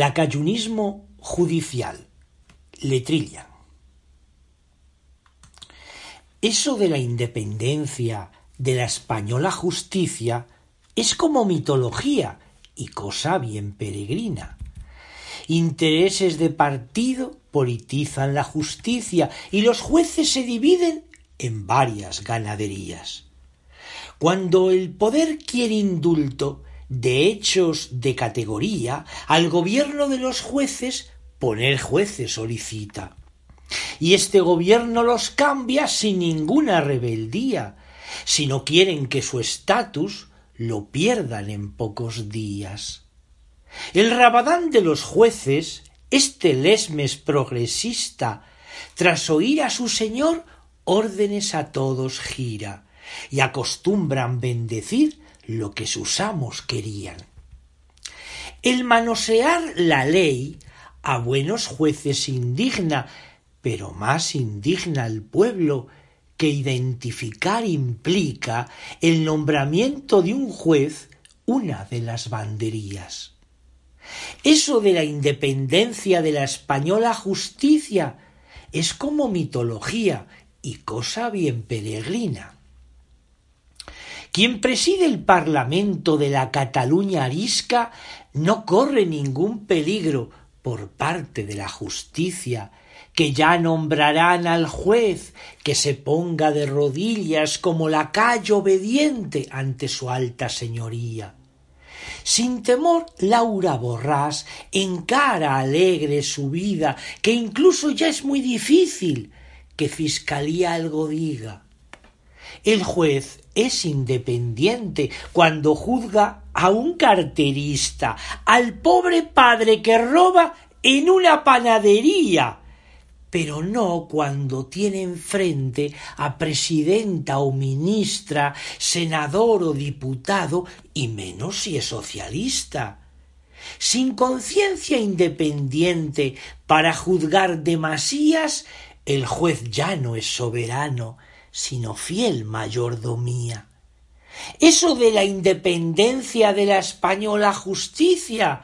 Lacayunismo judicial. Letrilla. Eso de la independencia de la española justicia es como mitología y cosa bien peregrina. Intereses de partido politizan la justicia y los jueces se dividen en varias ganaderías. Cuando el poder quiere indulto de hechos de categoría, al gobierno de los jueces poner jueces solicita. Y este gobierno los cambia sin ninguna rebeldía, si no quieren que su estatus lo pierdan en pocos días. El rabadán de los jueces, este lesmes progresista, tras oír a su señor, órdenes a todos gira, y acostumbran bendecir lo que sus amos querían. El manosear la ley a buenos jueces indigna, pero más indigna al pueblo, que identificar implica el nombramiento de un juez una de las banderías. Eso de la independencia de la española justicia es como mitología y cosa bien peregrina. Quien preside el Parlamento de la Cataluña arisca no corre ningún peligro por parte de la justicia, que ya nombrarán al juez que se ponga de rodillas como lacayo obediente ante su alta señoría. Sin temor, Laura Borrás encara alegre su vida, que incluso ya es muy difícil que Fiscalía algo diga. El juez es independiente cuando juzga a un carterista, al pobre padre que roba en una panadería, pero no cuando tiene enfrente a presidenta o ministra, senador o diputado, y menos si es socialista. Sin conciencia independiente para juzgar demasías, el juez ya no es soberano, sino fiel mayordomía. Eso de la independencia de la española justicia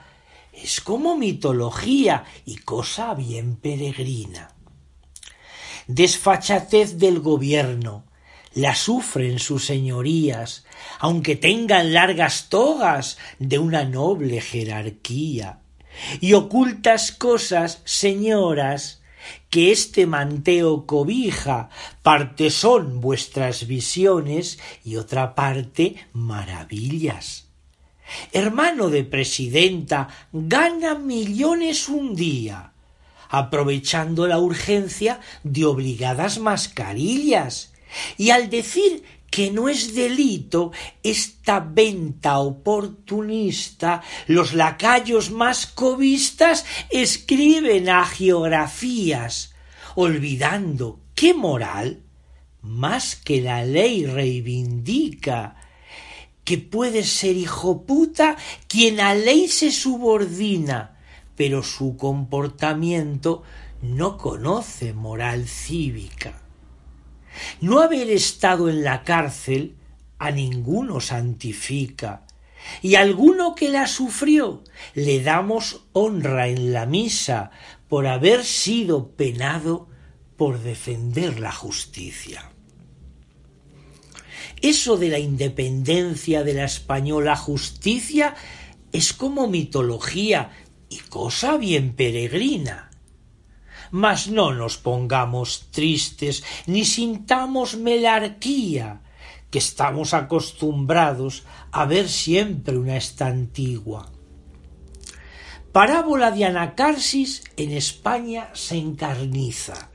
es como mitología y cosa bien peregrina. Desfachatez del gobierno, la sufren sus señorías, aunque tengan largas togas de una noble jerarquía, y ocultas cosas, señoras, que este manteo cobija, parte son vuestras visiones y otra parte maravillas. Hermano de presidenta, gana millones un día, aprovechando la urgencia de obligadas mascarillas, y al decir que no es delito esta venta oportunista, los lacayos más cobistas escriben agiografías, olvidando que moral, más que la ley reivindica, que puede ser hijo puta quien a ley se subordina, pero su comportamiento no conoce moral cívica. No haber estado en la cárcel a ninguno santifica, y alguno que la sufrió le damos honra en la misa por haber sido penado por defender la justicia. Eso de la independencia de la española justicia es como mitología y cosa bien peregrina. Mas no nos pongamos tristes ni sintamos melarquía, que estamos acostumbrados a ver siempre una estantigua. Parábola de Anacarsis en España se encarniza.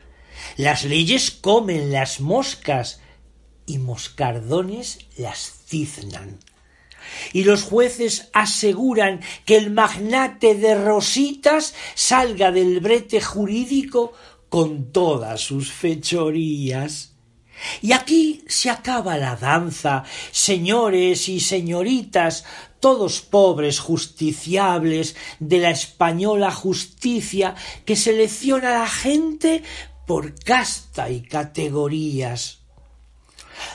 Las leyes comen las moscas y moscardones las ciznan. Y los jueces aseguran que el magnate de Rositas salga del brete jurídico con todas sus fechorías. Y aquí se acaba la danza, señores y señoritas, todos pobres justiciables de la española justicia que selecciona a la gente por casta y categorías.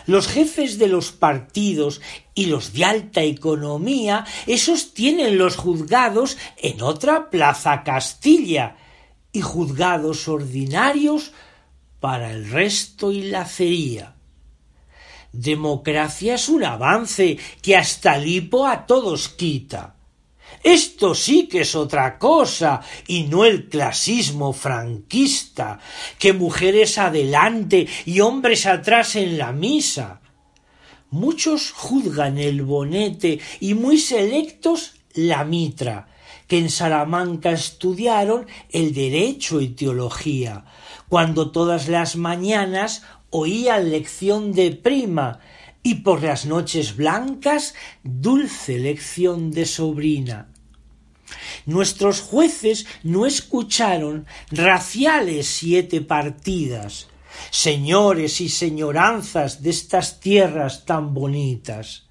Los jefes de los partidos y los de alta economía, esos tienen los juzgados en otra plaza Castilla, y juzgados ordinarios para el resto y la cería. Democracia es un avance que hasta lipo a todos quita. Esto sí que es otra cosa y no el clasismo franquista, que mujeres adelante y hombres atrás en la misa. Muchos juzgan el bonete y muy selectos la mitra, que en Salamanca estudiaron el derecho y teología, cuando todas las mañanas oían lección de prima y por las noches blancas dulce lección de sobrina. Nuestros jueces no escucharon raciales siete partidas, señores y señoranzas de estas tierras tan bonitas.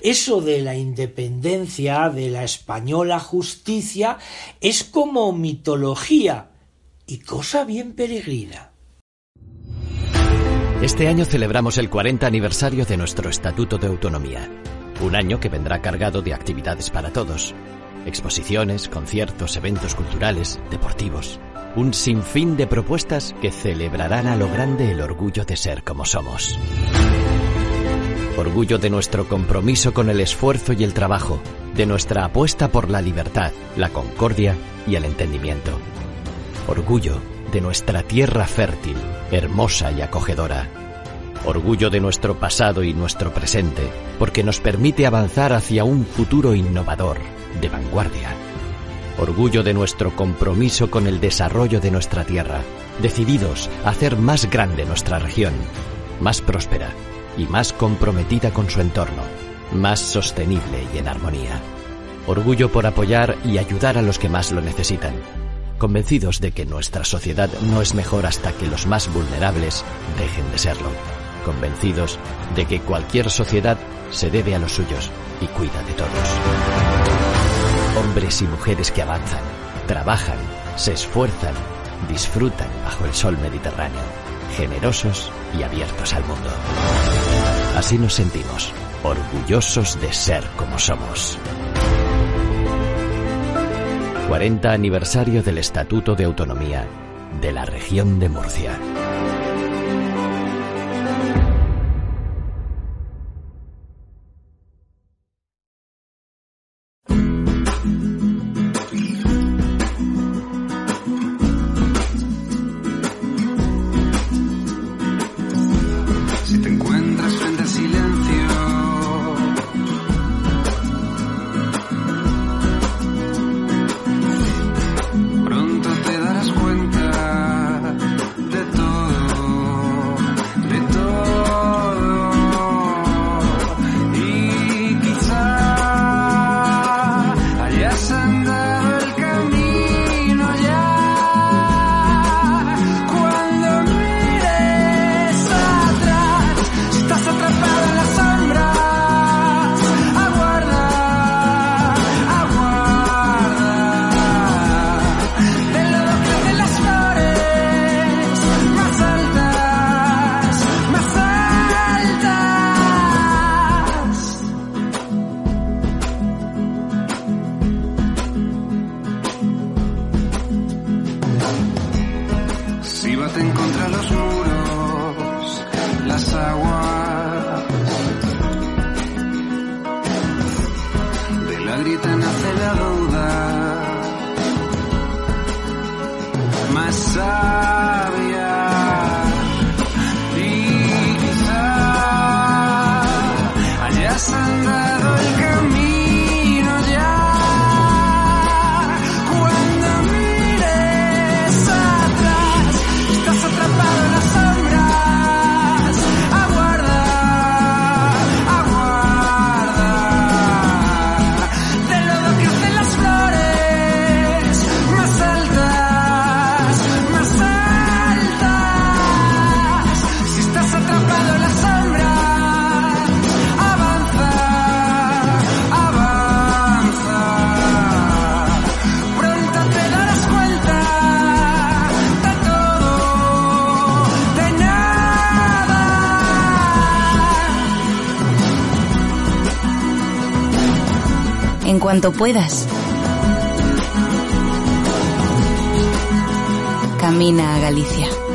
Eso de la independencia de la española justicia es como mitología y cosa bien peregrina. Este año celebramos el 40 aniversario de nuestro Estatuto de Autonomía, un año que vendrá cargado de actividades para todos, exposiciones, conciertos, eventos culturales, deportivos, un sinfín de propuestas que celebrarán a lo grande el orgullo de ser como somos. Orgullo de nuestro compromiso con el esfuerzo y el trabajo, de nuestra apuesta por la libertad, la concordia y el entendimiento. Orgullo de nuestra tierra fértil, hermosa y acogedora. Orgullo de nuestro pasado y nuestro presente, porque nos permite avanzar hacia un futuro innovador, de vanguardia. Orgullo de nuestro compromiso con el desarrollo de nuestra tierra, decididos a hacer más grande nuestra región, más próspera y más comprometida con su entorno, más sostenible y en armonía. Orgullo por apoyar y ayudar a los que más lo necesitan, convencidos de que nuestra sociedad no es mejor hasta que los más vulnerables dejen de serlo, convencidos de que cualquier sociedad se debe a los suyos y cuida de todos. Hombres y mujeres que avanzan, trabajan, se esfuerzan, disfrutan bajo el sol mediterráneo, generosos y abiertos al mundo. Así nos sentimos, orgullosos de ser como somos. 40 aniversario del Estatuto de Autonomía de la región de Murcia. Más En cuanto puedas. Camina a Galicia.